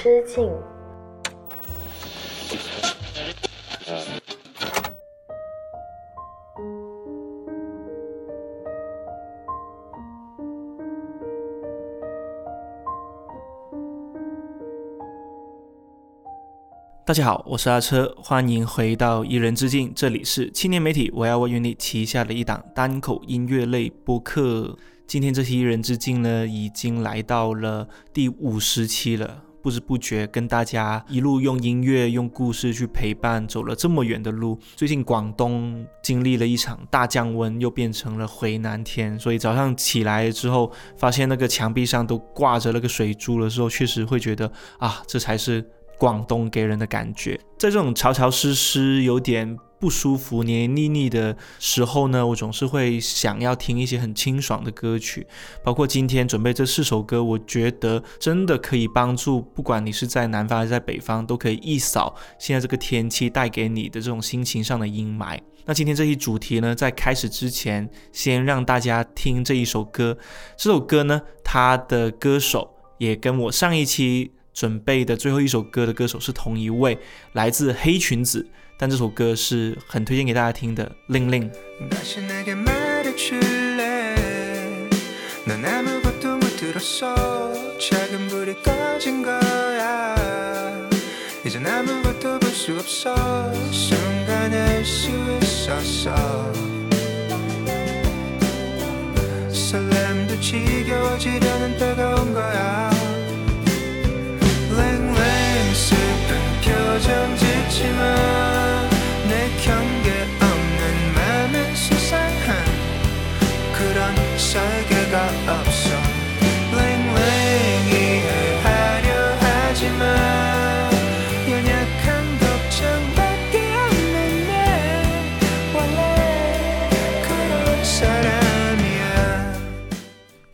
之境。大家好，我是阿车，欢迎回到一人之境，这里是青年媒体我要我与你旗下的一档单口音乐类播客。今天这期一人之境呢，已经来到了第五十期了，不知不觉跟大家一路用音乐、用故事去陪伴，走了这么远的路。最近广东经历了一场大降温，又变成了回南天，所以早上起来之后，发现那个墙壁上都挂着那个水珠的时候，确实会觉得啊，这才是。广东给人的感觉，在这种潮潮湿湿、有点不舒服、黏黏腻腻的时候呢，我总是会想要听一些很清爽的歌曲。包括今天准备这四首歌，我觉得真的可以帮助，不管你是在南方还是在北方，都可以一扫现在这个天气带给你的这种心情上的阴霾。那今天这一主题呢，在开始之前，先让大家听这一首歌。这首歌呢，它的歌手也跟我上一期。准备的最后一首歌的歌手是同一位，来自黑裙子，但这首歌是很推荐给大家听的。令令。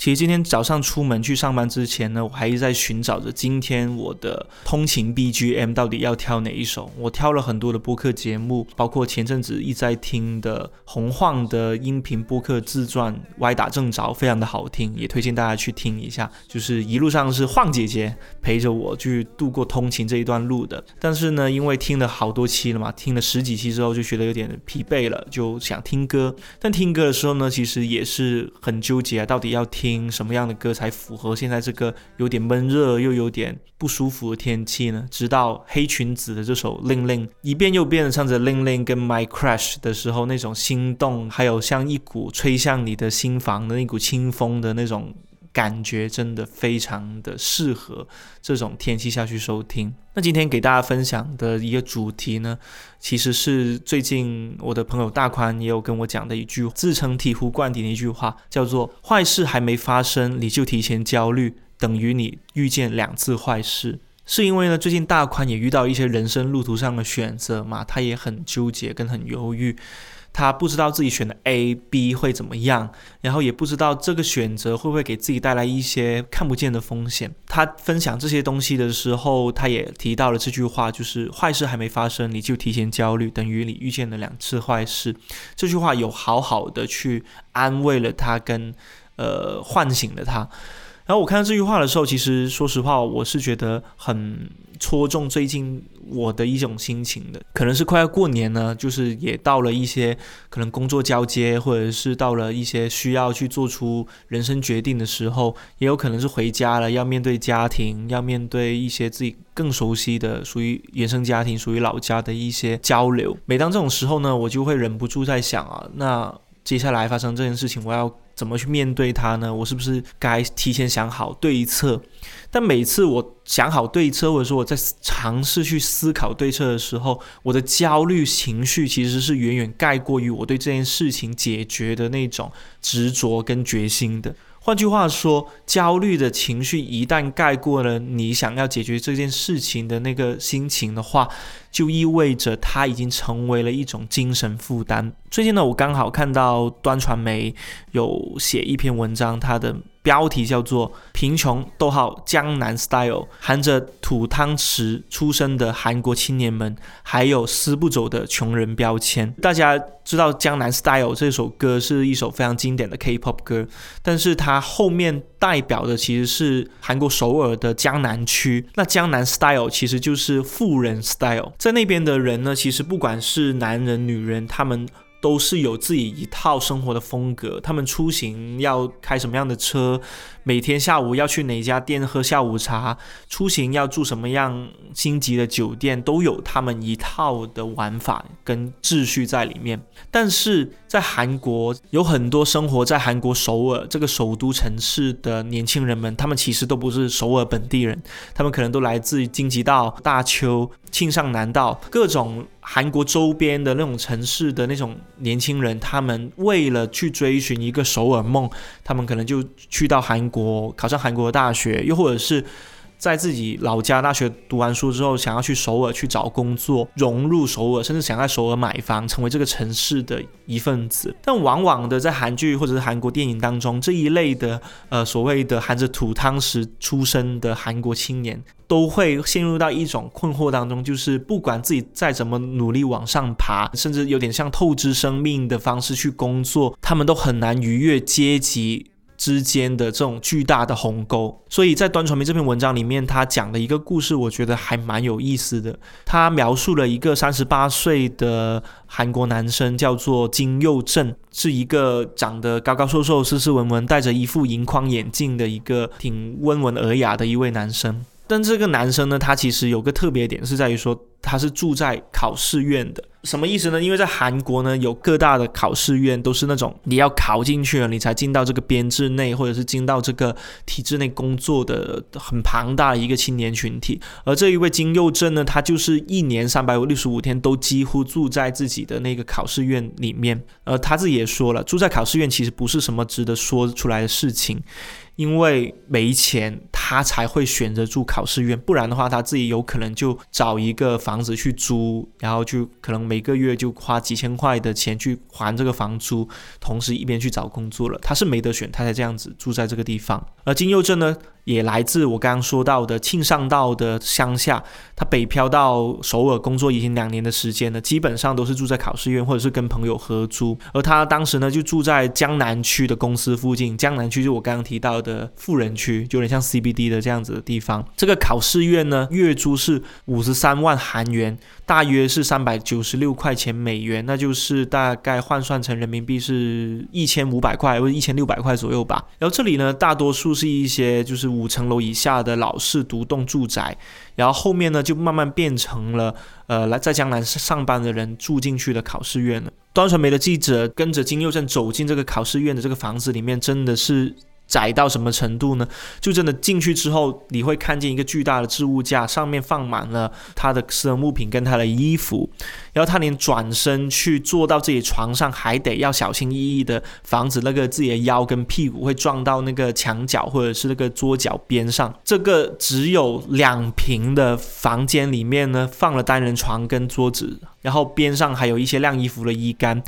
其实今天早上出门去上班之前呢，我还一直在寻找着今天我的通勤 BGM 到底要挑哪一首。我挑了很多的播客节目，包括前阵子一直在听的洪晃的音频播客自传《歪打正着》，非常的好听，也推荐大家去听一下。就是一路上是晃姐姐陪着我去度过通勤这一段路的。但是呢，因为听了好多期了嘛，听了十几期之后就觉得有点疲惫了，就想听歌。但听歌的时候呢，其实也是很纠结啊，到底要听。听什么样的歌才符合现在这个有点闷热又有点不舒服的天气呢？直到黑裙子的这首《令令》一遍又遍的唱着《令令》跟《My Crush》的时候，那种心动，还有像一股吹向你的心房的那股清风的那种。感觉真的非常的适合这种天气下去收听。那今天给大家分享的一个主题呢，其实是最近我的朋友大宽也有跟我讲的一句自称醍醐灌顶的一句话，叫做“坏事还没发生你就提前焦虑，等于你遇见两次坏事”。是因为呢，最近大宽也遇到一些人生路途上的选择嘛，他也很纠结跟很犹豫。他不知道自己选的 A、B 会怎么样，然后也不知道这个选择会不会给自己带来一些看不见的风险。他分享这些东西的时候，他也提到了这句话，就是坏事还没发生，你就提前焦虑，等于你遇见了两次坏事。这句话有好好的去安慰了他，跟呃唤醒了他。然后我看到这句话的时候，其实说实话，我是觉得很戳中最近我的一种心情的。可能是快要过年呢，就是也到了一些可能工作交接，或者是到了一些需要去做出人生决定的时候，也有可能是回家了，要面对家庭，要面对一些自己更熟悉的、属于原生家庭、属于老家的一些交流。每当这种时候呢，我就会忍不住在想啊，那接下来发生这件事情，我要。怎么去面对它呢？我是不是该提前想好对策？但每次我想好对策，或者说我在尝试去思考对策的时候，我的焦虑情绪其实是远远盖过于我对这件事情解决的那种执着跟决心的。换句话说，焦虑的情绪一旦盖过了你想要解决这件事情的那个心情的话，就意味着它已经成为了一种精神负担。最近呢，我刚好看到端传媒有写一篇文章，它的标题叫做“贫穷逗号江南 style”，含着土汤匙出生的韩国青年们，还有撕不走的穷人标签。大家知道《江南 style》这首歌是一首非常经典的 K-pop 歌，但是它后面代表的其实是韩国首尔的江南区。那江南 style 其实就是富人 style，在那边的人呢，其实不管是男人、女人，他们。都是有自己一套生活的风格，他们出行要开什么样的车，每天下午要去哪家店喝下午茶，出行要住什么样星级的酒店，都有他们一套的玩法跟秩序在里面。但是在韩国，有很多生活在韩国首尔这个首都城市的年轻人们，他们其实都不是首尔本地人，他们可能都来自于京畿道、大邱、庆尚南道各种。韩国周边的那种城市的那种年轻人，他们为了去追寻一个首尔梦，他们可能就去到韩国考上韩国的大学，又或者是。在自己老家大学读完书之后，想要去首尔去找工作，融入首尔，甚至想在首尔买房，成为这个城市的一份子。但往往的在韩剧或者是韩国电影当中，这一类的呃所谓的含着土汤匙出生的韩国青年，都会陷入到一种困惑当中，就是不管自己再怎么努力往上爬，甚至有点像透支生命的方式去工作，他们都很难逾越阶级。之间的这种巨大的鸿沟，所以在端传媒这篇文章里面，他讲的一个故事，我觉得还蛮有意思的。他描述了一个三十八岁的韩国男生，叫做金佑镇，是一个长得高高瘦瘦、斯斯文文、戴着一副银框眼镜的一个挺温文尔雅的一位男生。但这个男生呢，他其实有个特别点，是在于说他是住在考试院的。什么意思呢？因为在韩国呢，有各大的考试院都是那种你要考进去了，你才进到这个编制内，或者是进到这个体制内工作的很庞大的一个青年群体。而这一位金佑镇呢，他就是一年三百六十五天都几乎住在自己的那个考试院里面。呃，他自己也说了，住在考试院其实不是什么值得说出来的事情。因为没钱，他才会选择住考试院，不然的话，他自己有可能就找一个房房子去租，然后就可能每个月就花几千块的钱去还这个房租，同时一边去找工作了。他是没得选，他才这样子住在这个地方。而金佑镇呢？也来自我刚刚说到的庆尚道的乡下，他北漂到首尔工作已经两年的时间了，基本上都是住在考试院或者是跟朋友合租。而他当时呢，就住在江南区的公司附近，江南区就我刚刚提到的富人区，就有点像 CBD 的这样子的地方。这个考试院呢，月租是五十三万韩元。大约是三百九十六块钱美元，那就是大概换算成人民币是一千五百块或者一千六百块左右吧。然后这里呢，大多数是一些就是五层楼以下的老式独栋住宅，然后后面呢就慢慢变成了呃来在江南上班的人住进去的考试院了。端传媒的记者跟着金佑正走进这个考试院的这个房子里面，真的是。窄到什么程度呢？就真的进去之后，你会看见一个巨大的置物架，上面放满了他的私人物品跟他的衣服。然后他连转身去坐到自己床上，还得要小心翼翼的防止那个自己的腰跟屁股会撞到那个墙角或者是那个桌角边上。这个只有两平的房间里面呢，放了单人床跟桌子，然后边上还有一些晾衣服的衣杆。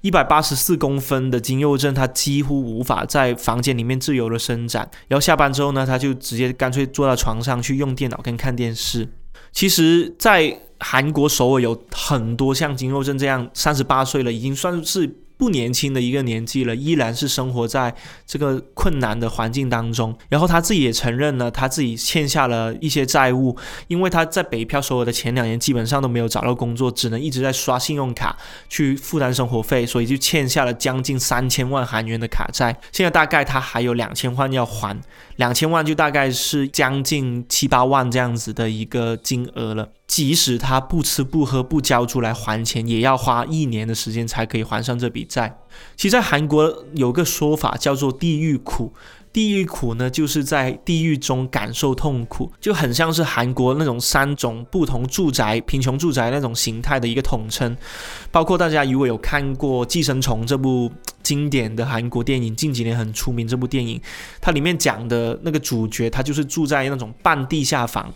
一百八十四公分的金佑镇，他几乎无法在房间里面自由的伸展。然后下班之后呢，他就直接干脆坐到床上去用电脑跟看电视。其实，在韩国首尔有很多像金佑镇这样三十八岁了，已经算是。不年轻的一个年纪了，依然是生活在这个困难的环境当中。然后他自己也承认了，他自己欠下了一些债务，因为他在北漂所有的前两年基本上都没有找到工作，只能一直在刷信用卡去负担生活费，所以就欠下了将近三千万韩元的卡债。现在大概他还有两千万要还，两千万就大概是将近七八万这样子的一个金额了。即使他不吃不喝不交出来还钱，也要花一年的时间才可以还上这笔债。其实，在韩国有个说法叫做“地狱苦”，地狱苦呢，就是在地狱中感受痛苦，就很像是韩国那种三种不同住宅、贫穷住宅那种形态的一个统称。包括大家如果有看过《寄生虫》这部经典的韩国电影，近几年很出名这部电影，它里面讲的那个主角，他就是住在那种半地下房，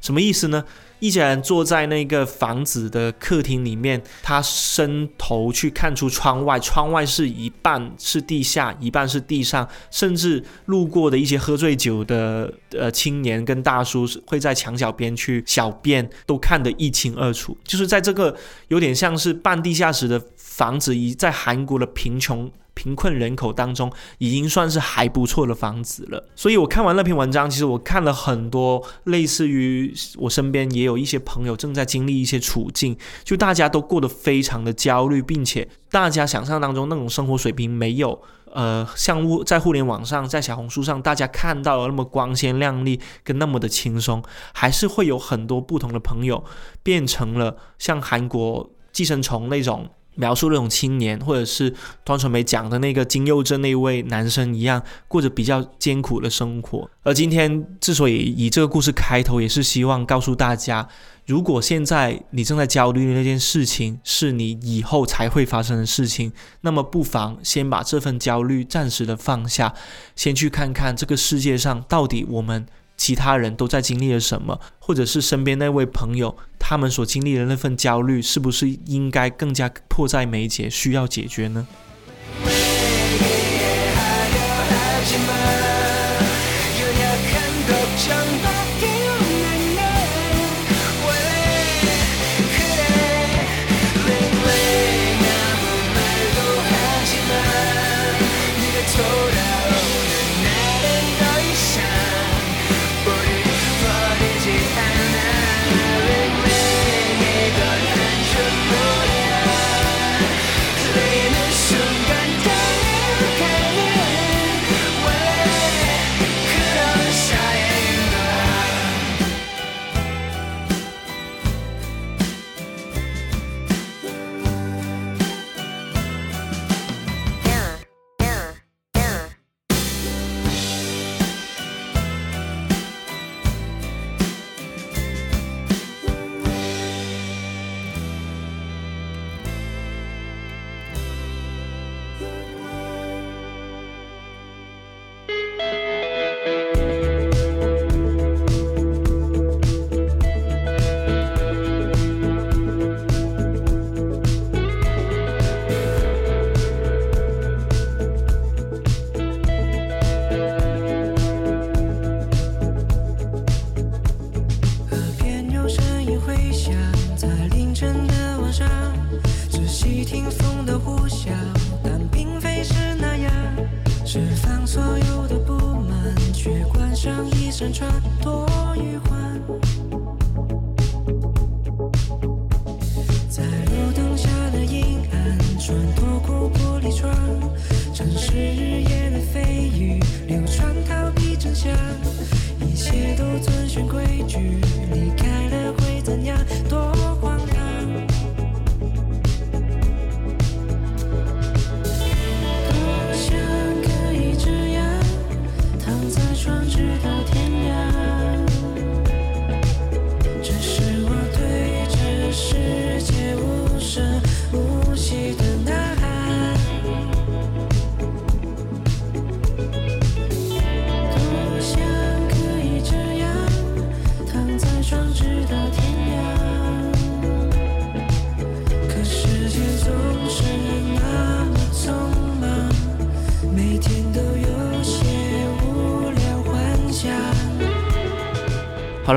什么意思呢？一家人坐在那个房子的客厅里面，他伸头去看出窗外，窗外是一半是地下，一半是地上，甚至路过的一些喝醉酒的呃青年跟大叔会在墙角边去小便，都看得一清二楚。就是在这个有点像是半地下室的房子，以在韩国的贫穷。贫困人口当中，已经算是还不错的房子了。所以我看完那篇文章，其实我看了很多类似于我身边也有一些朋友正在经历一些处境，就大家都过得非常的焦虑，并且大家想象当中那种生活水平没有呃像物在互联网上在小红书上大家看到的那么光鲜亮丽跟那么的轻松，还是会有很多不同的朋友变成了像韩国寄生虫那种。描述那种青年，或者是段传梅讲的那个金佑镇那位男生一样，过着比较艰苦的生活。而今天之所以以这个故事开头，也是希望告诉大家，如果现在你正在焦虑的那件事情是你以后才会发生的事情，那么不妨先把这份焦虑暂时的放下，先去看看这个世界上到底我们。其他人都在经历了什么，或者是身边那位朋友，他们所经历的那份焦虑，是不是应该更加迫在眉睫，需要解决呢？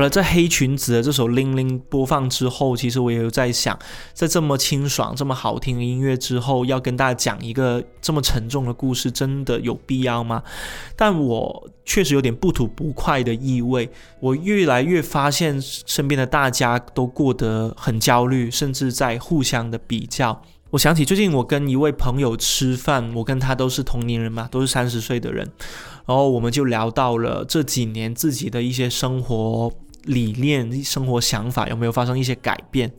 在黑裙子的这首《铃铃》播放之后，其实我也有在想，在这么清爽、这么好听的音乐之后，要跟大家讲一个这么沉重的故事，真的有必要吗？但我确实有点不吐不快的意味。我越来越发现，身边的大家都过得很焦虑，甚至在互相的比较。我想起最近我跟一位朋友吃饭，我跟他都是同龄人嘛，都是三十岁的人，然后我们就聊到了这几年自己的一些生活。理念、生活想法有没有发生一些改变？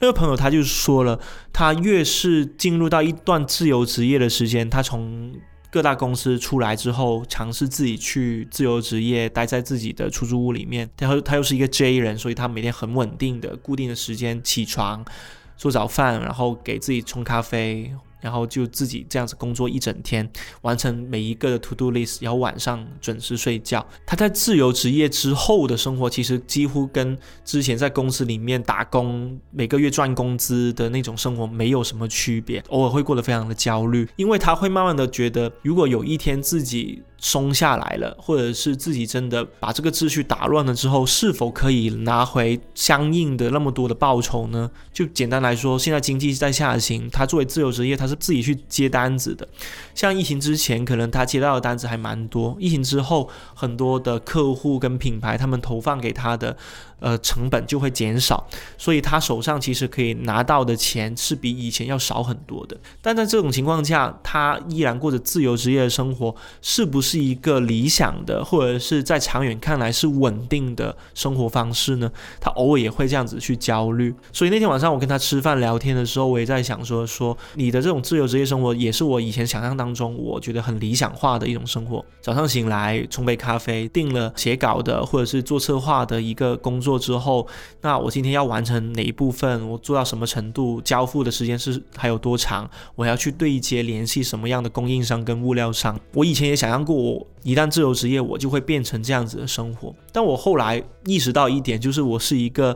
那个朋友他就说了，他越是进入到一段自由职业的时间，他从各大公司出来之后，尝试自己去自由职业，待在自己的出租屋里面。然后他又是一个 J 人，所以他每天很稳定的、固定的时间起床、做早饭，然后给自己冲咖啡。然后就自己这样子工作一整天，完成每一个的 to do list，然后晚上准时睡觉。他在自由职业之后的生活，其实几乎跟之前在公司里面打工，每个月赚工资的那种生活没有什么区别，偶尔会过得非常的焦虑，因为他会慢慢的觉得，如果有一天自己。松下来了，或者是自己真的把这个秩序打乱了之后，是否可以拿回相应的那么多的报酬呢？就简单来说，现在经济在下行，他作为自由职业，他是自己去接单子的。像疫情之前，可能他接到的单子还蛮多，疫情之后，很多的客户跟品牌他们投放给他的。呃，成本就会减少，所以他手上其实可以拿到的钱是比以前要少很多的。但在这种情况下，他依然过着自由职业的生活，是不是一个理想的，或者是在长远看来是稳定的生活方式呢？他偶尔也会这样子去焦虑。所以那天晚上我跟他吃饭聊天的时候，我也在想说，说你的这种自由职业生活，也是我以前想象当中我觉得很理想化的一种生活。早上醒来冲杯咖啡，定了写稿的或者是做策划的一个工作。做之后，那我今天要完成哪一部分？我做到什么程度？交付的时间是还有多长？我要去对接联系什么样的供应商跟物料商？我以前也想象过，我一旦自由职业，我就会变成这样子的生活。但我后来意识到一点，就是我是一个。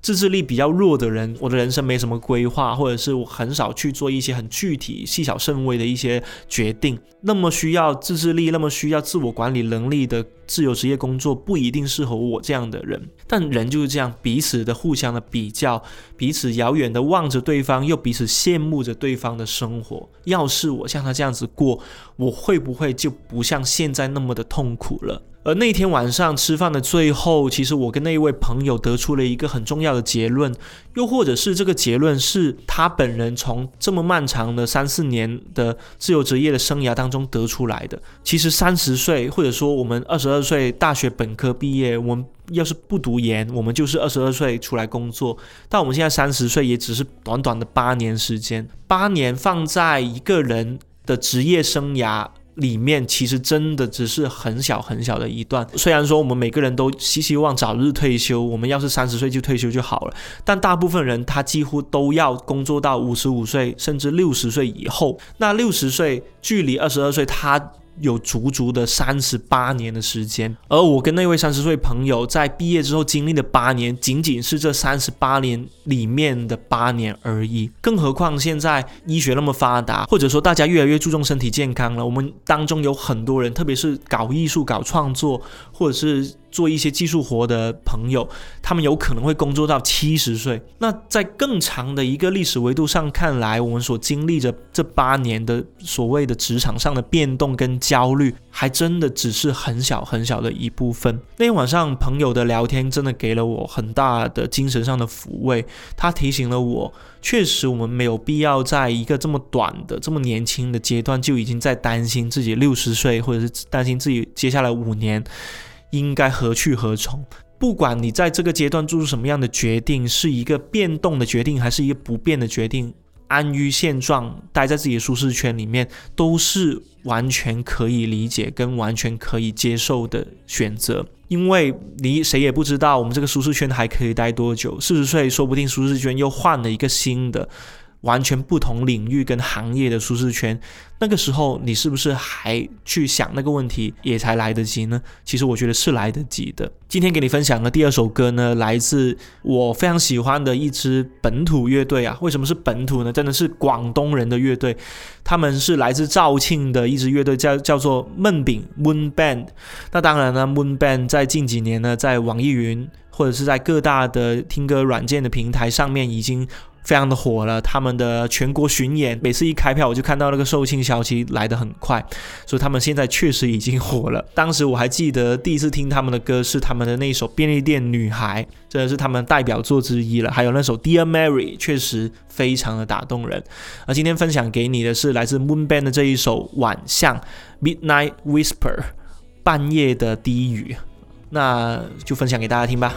自制力比较弱的人，我的人生没什么规划，或者是我很少去做一些很具体、细小甚微的一些决定。那么需要自制力、那么需要自我管理能力的自由职业工作，不一定适合我这样的人。但人就是这样，彼此的互相的比较，彼此遥远的望着对方，又彼此羡慕着对方的生活。要是我像他这样子过，我会不会就不像现在那么的痛苦了？而那天晚上吃饭的最后，其实我跟那一位朋友得出了一个很重要的结论，又或者是这个结论是他本人从这么漫长的三四年的自由职业的生涯当中得出来的。其实三十岁，或者说我们二十二岁大学本科毕业，我们要是不读研，我们就是二十二岁出来工作。但我们现在三十岁，也只是短短的八年时间，八年放在一个人的职业生涯。里面其实真的只是很小很小的一段。虽然说我们每个人都希希望早日退休，我们要是三十岁就退休就好了，但大部分人他几乎都要工作到五十五岁甚至六十岁以后。那六十岁距离二十二岁，他。有足足的三十八年的时间，而我跟那位三十岁朋友在毕业之后经历的八年，仅仅是这三十八年里面的八年而已。更何况现在医学那么发达，或者说大家越来越注重身体健康了，我们当中有很多人，特别是搞艺术、搞创作，或者是。做一些技术活的朋友，他们有可能会工作到七十岁。那在更长的一个历史维度上看来，我们所经历着这八年的所谓的职场上的变动跟焦虑，还真的只是很小很小的一部分。那天晚上朋友的聊天真的给了我很大的精神上的抚慰。他提醒了我，确实我们没有必要在一个这么短的、这么年轻的阶段就已经在担心自己六十岁，或者是担心自己接下来五年。应该何去何从？不管你在这个阶段做出什么样的决定，是一个变动的决定，还是一个不变的决定，安于现状，待在自己的舒适圈里面，都是完全可以理解跟完全可以接受的选择。因为你谁也不知道我们这个舒适圈还可以待多久，四十岁说不定舒适圈又换了一个新的。完全不同领域跟行业的舒适圈，那个时候你是不是还去想那个问题也才来得及呢？其实我觉得是来得及的。今天给你分享的第二首歌呢，来自我非常喜欢的一支本土乐队啊。为什么是本土呢？真的是广东人的乐队，他们是来自肇庆的一支乐队，叫叫做梦饼 Moon Band。那当然呢，Moon Band 在近几年呢，在网易云或者是在各大的听歌软件的平台上面已经。非常的火了，他们的全国巡演，每次一开票我就看到那个售罄消息来得很快，所以他们现在确实已经火了。当时我还记得第一次听他们的歌是他们的那首《便利店女孩》，真的是他们代表作之一了。还有那首《Dear Mary》，确实非常的打动人。而今天分享给你的是来自 Moon Band 的这一首《晚象》（Midnight Whisper），半夜的低语，那就分享给大家听吧。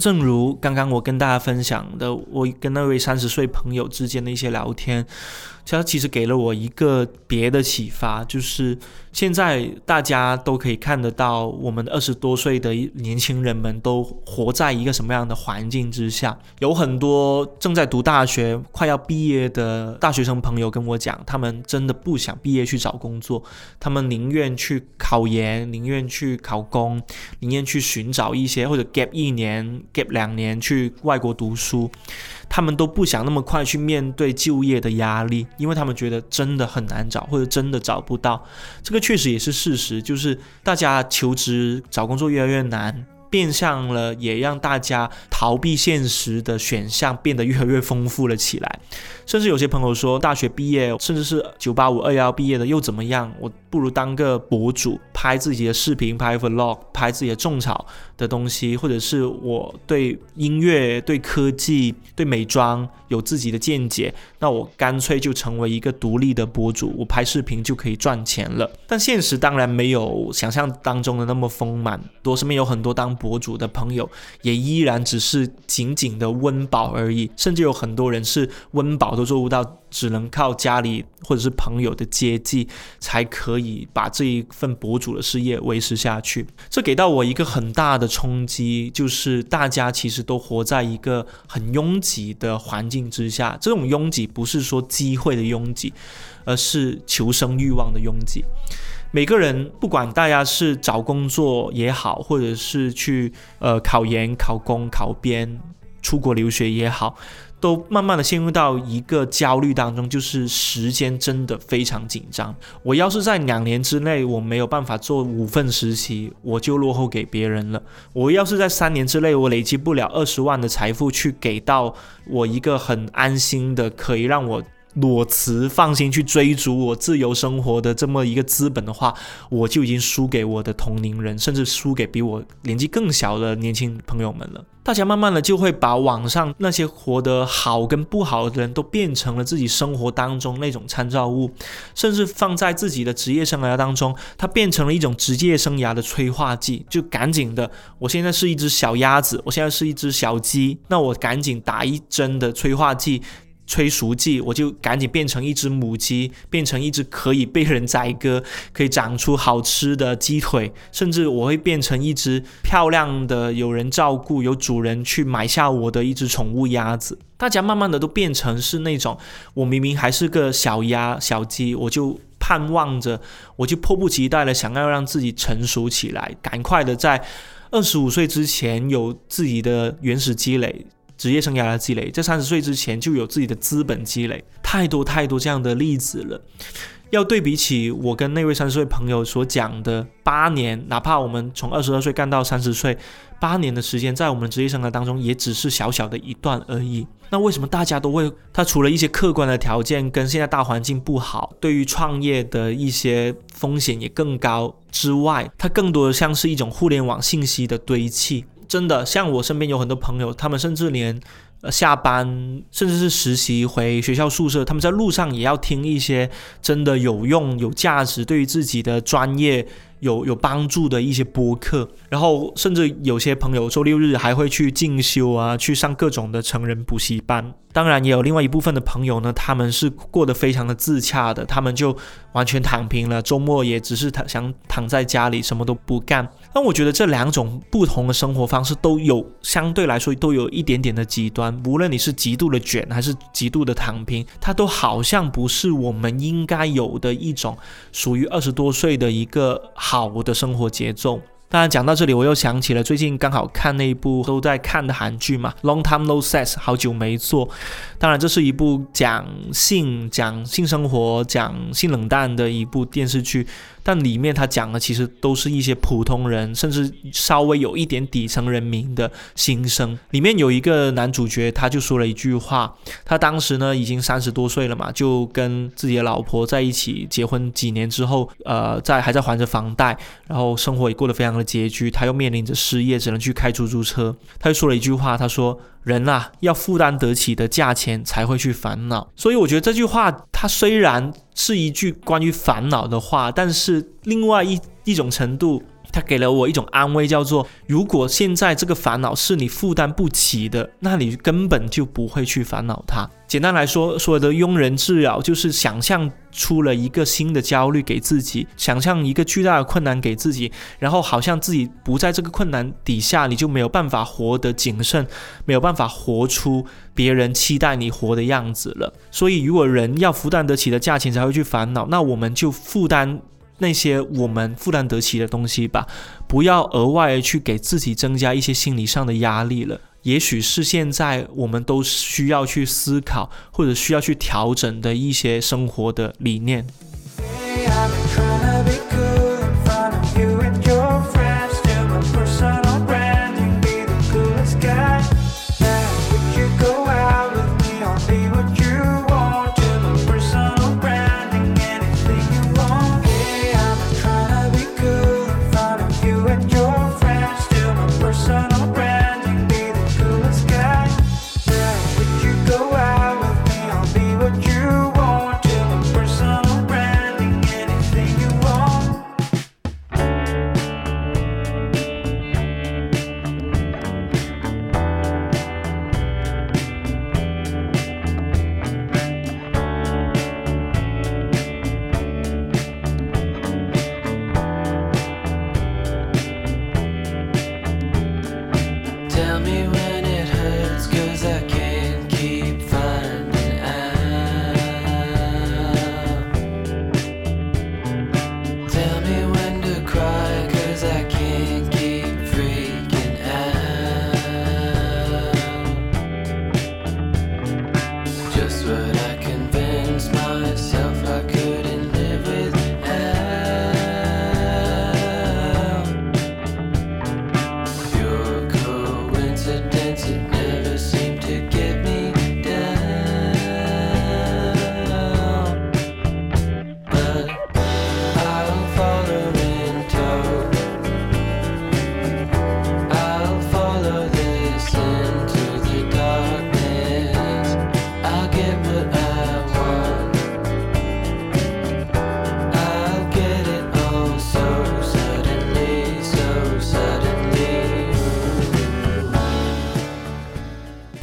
正如刚刚我跟大家分享的，我跟那位三十岁朋友之间的一些聊天。它其实给了我一个别的启发，就是现在大家都可以看得到，我们二十多岁的年轻人们都活在一个什么样的环境之下。有很多正在读大学、快要毕业的大学生朋友跟我讲，他们真的不想毕业去找工作，他们宁愿去考研，宁愿去考公，宁愿去寻找一些或者 gap 一年、gap 两年去外国读书。他们都不想那么快去面对就业的压力，因为他们觉得真的很难找，或者真的找不到。这个确实也是事实，就是大家求职找工作越来越难。变相了，也让大家逃避现实的选项变得越来越丰富了起来。甚至有些朋友说，大学毕业，甚至是九八五二幺毕业的又怎么样？我不如当个博主，拍自己的视频，拍 vlog，拍自己的种草的东西，或者是我对音乐、对科技、对美妆有自己的见解，那我干脆就成为一个独立的博主，我拍视频就可以赚钱了。但现实当然没有想象当中的那么丰满，我身边有很多当。博主的朋友也依然只是仅仅的温饱而已，甚至有很多人是温饱都做不到，只能靠家里或者是朋友的接济，才可以把这一份博主的事业维持下去。这给到我一个很大的冲击，就是大家其实都活在一个很拥挤的环境之下。这种拥挤不是说机会的拥挤，而是求生欲望的拥挤。每个人，不管大家是找工作也好，或者是去呃考研、考公、考编、出国留学也好，都慢慢的陷入到一个焦虑当中，就是时间真的非常紧张。我要是在两年之内我没有办法做五份实习，我就落后给别人了。我要是在三年之内我累积不了二十万的财富，去给到我一个很安心的，可以让我。裸辞，放心去追逐我自由生活的这么一个资本的话，我就已经输给我的同龄人，甚至输给比我年纪更小的年轻朋友们了。大家慢慢的就会把网上那些活得好跟不好的人都变成了自己生活当中那种参照物，甚至放在自己的职业生涯当中，它变成了一种职业生涯的催化剂。就赶紧的，我现在是一只小鸭子，我现在是一只小鸡，那我赶紧打一针的催化剂。催熟剂，我就赶紧变成一只母鸡，变成一只可以被人宰割、可以长出好吃的鸡腿，甚至我会变成一只漂亮的、有人照顾、有主人去买下我的一只宠物鸭子。大家慢慢的都变成是那种，我明明还是个小鸭、小鸡，我就盼望着，我就迫不及待的想要让自己成熟起来，赶快的在二十五岁之前有自己的原始积累。职业生涯的积累，在三十岁之前就有自己的资本积累，太多太多这样的例子了。要对比起我跟那位三十岁朋友所讲的八年，哪怕我们从二十二岁干到三十岁，八年的时间，在我们职业生涯当中也只是小小的一段而已。那为什么大家都会？他除了一些客观的条件跟现在大环境不好，对于创业的一些风险也更高之外，它更多的像是一种互联网信息的堆砌。真的，像我身边有很多朋友，他们甚至连呃下班，甚至是实习回学校宿舍，他们在路上也要听一些真的有用、有价值，对于自己的专业。有有帮助的一些播客，然后甚至有些朋友周六日还会去进修啊，去上各种的成人补习班。当然，也有另外一部分的朋友呢，他们是过得非常的自洽的，他们就完全躺平了，周末也只是躺想躺在家里什么都不干。那我觉得这两种不同的生活方式都有相对来说都有一点点的极端，无论你是极度的卷还是极度的躺平，它都好像不是我们应该有的一种属于二十多岁的一个。好的生活节奏。当然，讲到这里，我又想起了最近刚好看那一部都在看的韩剧嘛，《Long Time No Sex》，好久没做。当然，这是一部讲性、讲性生活、讲性冷淡的一部电视剧。但里面他讲的其实都是一些普通人，甚至稍微有一点底层人民的心声。里面有一个男主角，他就说了一句话：他当时呢已经三十多岁了嘛，就跟自己的老婆在一起结婚几年之后，呃，在还在还着房贷，然后生活也过得非常的拮据，他又面临着失业，只能去开出租车。他就说了一句话，他说。人啊，要负担得起的价钱才会去烦恼。所以我觉得这句话，它虽然是一句关于烦恼的话，但是另外一一种程度，它给了我一种安慰，叫做如果现在这个烦恼是你负担不起的，那你根本就不会去烦恼它。简单来说，所有的庸人自扰就是想象出了一个新的焦虑给自己，想象一个巨大的困难给自己，然后好像自己不在这个困难底下，你就没有办法活得谨慎，没有办法活出别人期待你活的样子了。所以，如果人要负担得起的价钱才会去烦恼，那我们就负担那些我们负担得起的东西吧，不要额外去给自己增加一些心理上的压力了。也许是现在我们都需要去思考或者需要去调整的一些生活的理念。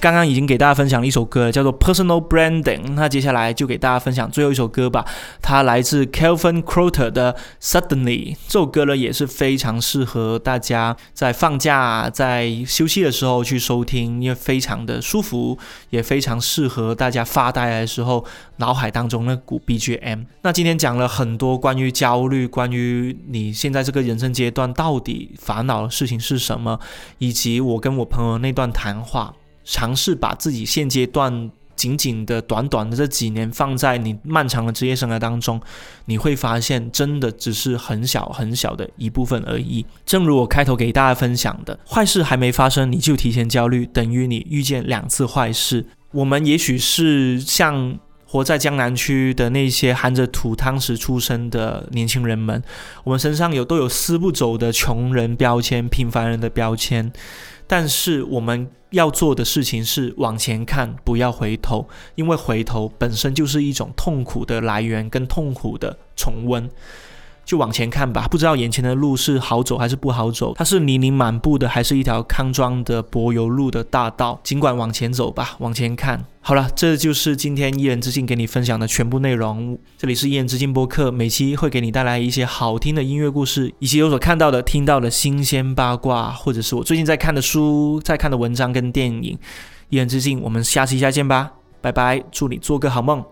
刚刚已经给大家分享了一首歌，叫做《Personal Branding》。那接下来就给大家分享最后一首歌吧。它来自 Kelvin Croter 的《Suddenly》。这首歌呢也是非常适合大家在放假、在休息的时候去收听，因为非常的舒服，也非常适合大家发呆的时候脑海当中那股 BGM。那今天讲了很多关于焦虑，关于你现在这个人生阶段到底烦恼的事情是什么，以及我跟我朋友那段谈话。尝试把自己现阶段仅仅的短短的这几年放在你漫长的职业生涯当中，你会发现真的只是很小很小的一部分而已。正如我开头给大家分享的，坏事还没发生你就提前焦虑，等于你遇见两次坏事。我们也许是像活在江南区的那些含着土汤匙出生的年轻人们，我们身上有都有撕不走的穷人标签、平凡人的标签。但是我们要做的事情是往前看，不要回头，因为回头本身就是一种痛苦的来源跟痛苦的重温。就往前看吧，不知道眼前的路是好走还是不好走，它是泥泞满布的，还是一条康庄的柏油路的大道。尽管往前走吧，往前看。好了，这就是今天一人之境给你分享的全部内容。这里是一人之境播客，每期会给你带来一些好听的音乐故事，以及有所看到的、听到的新鲜八卦，或者是我最近在看的书、在看的文章跟电影。一人之境，我们下期再见吧，拜拜，祝你做个好梦。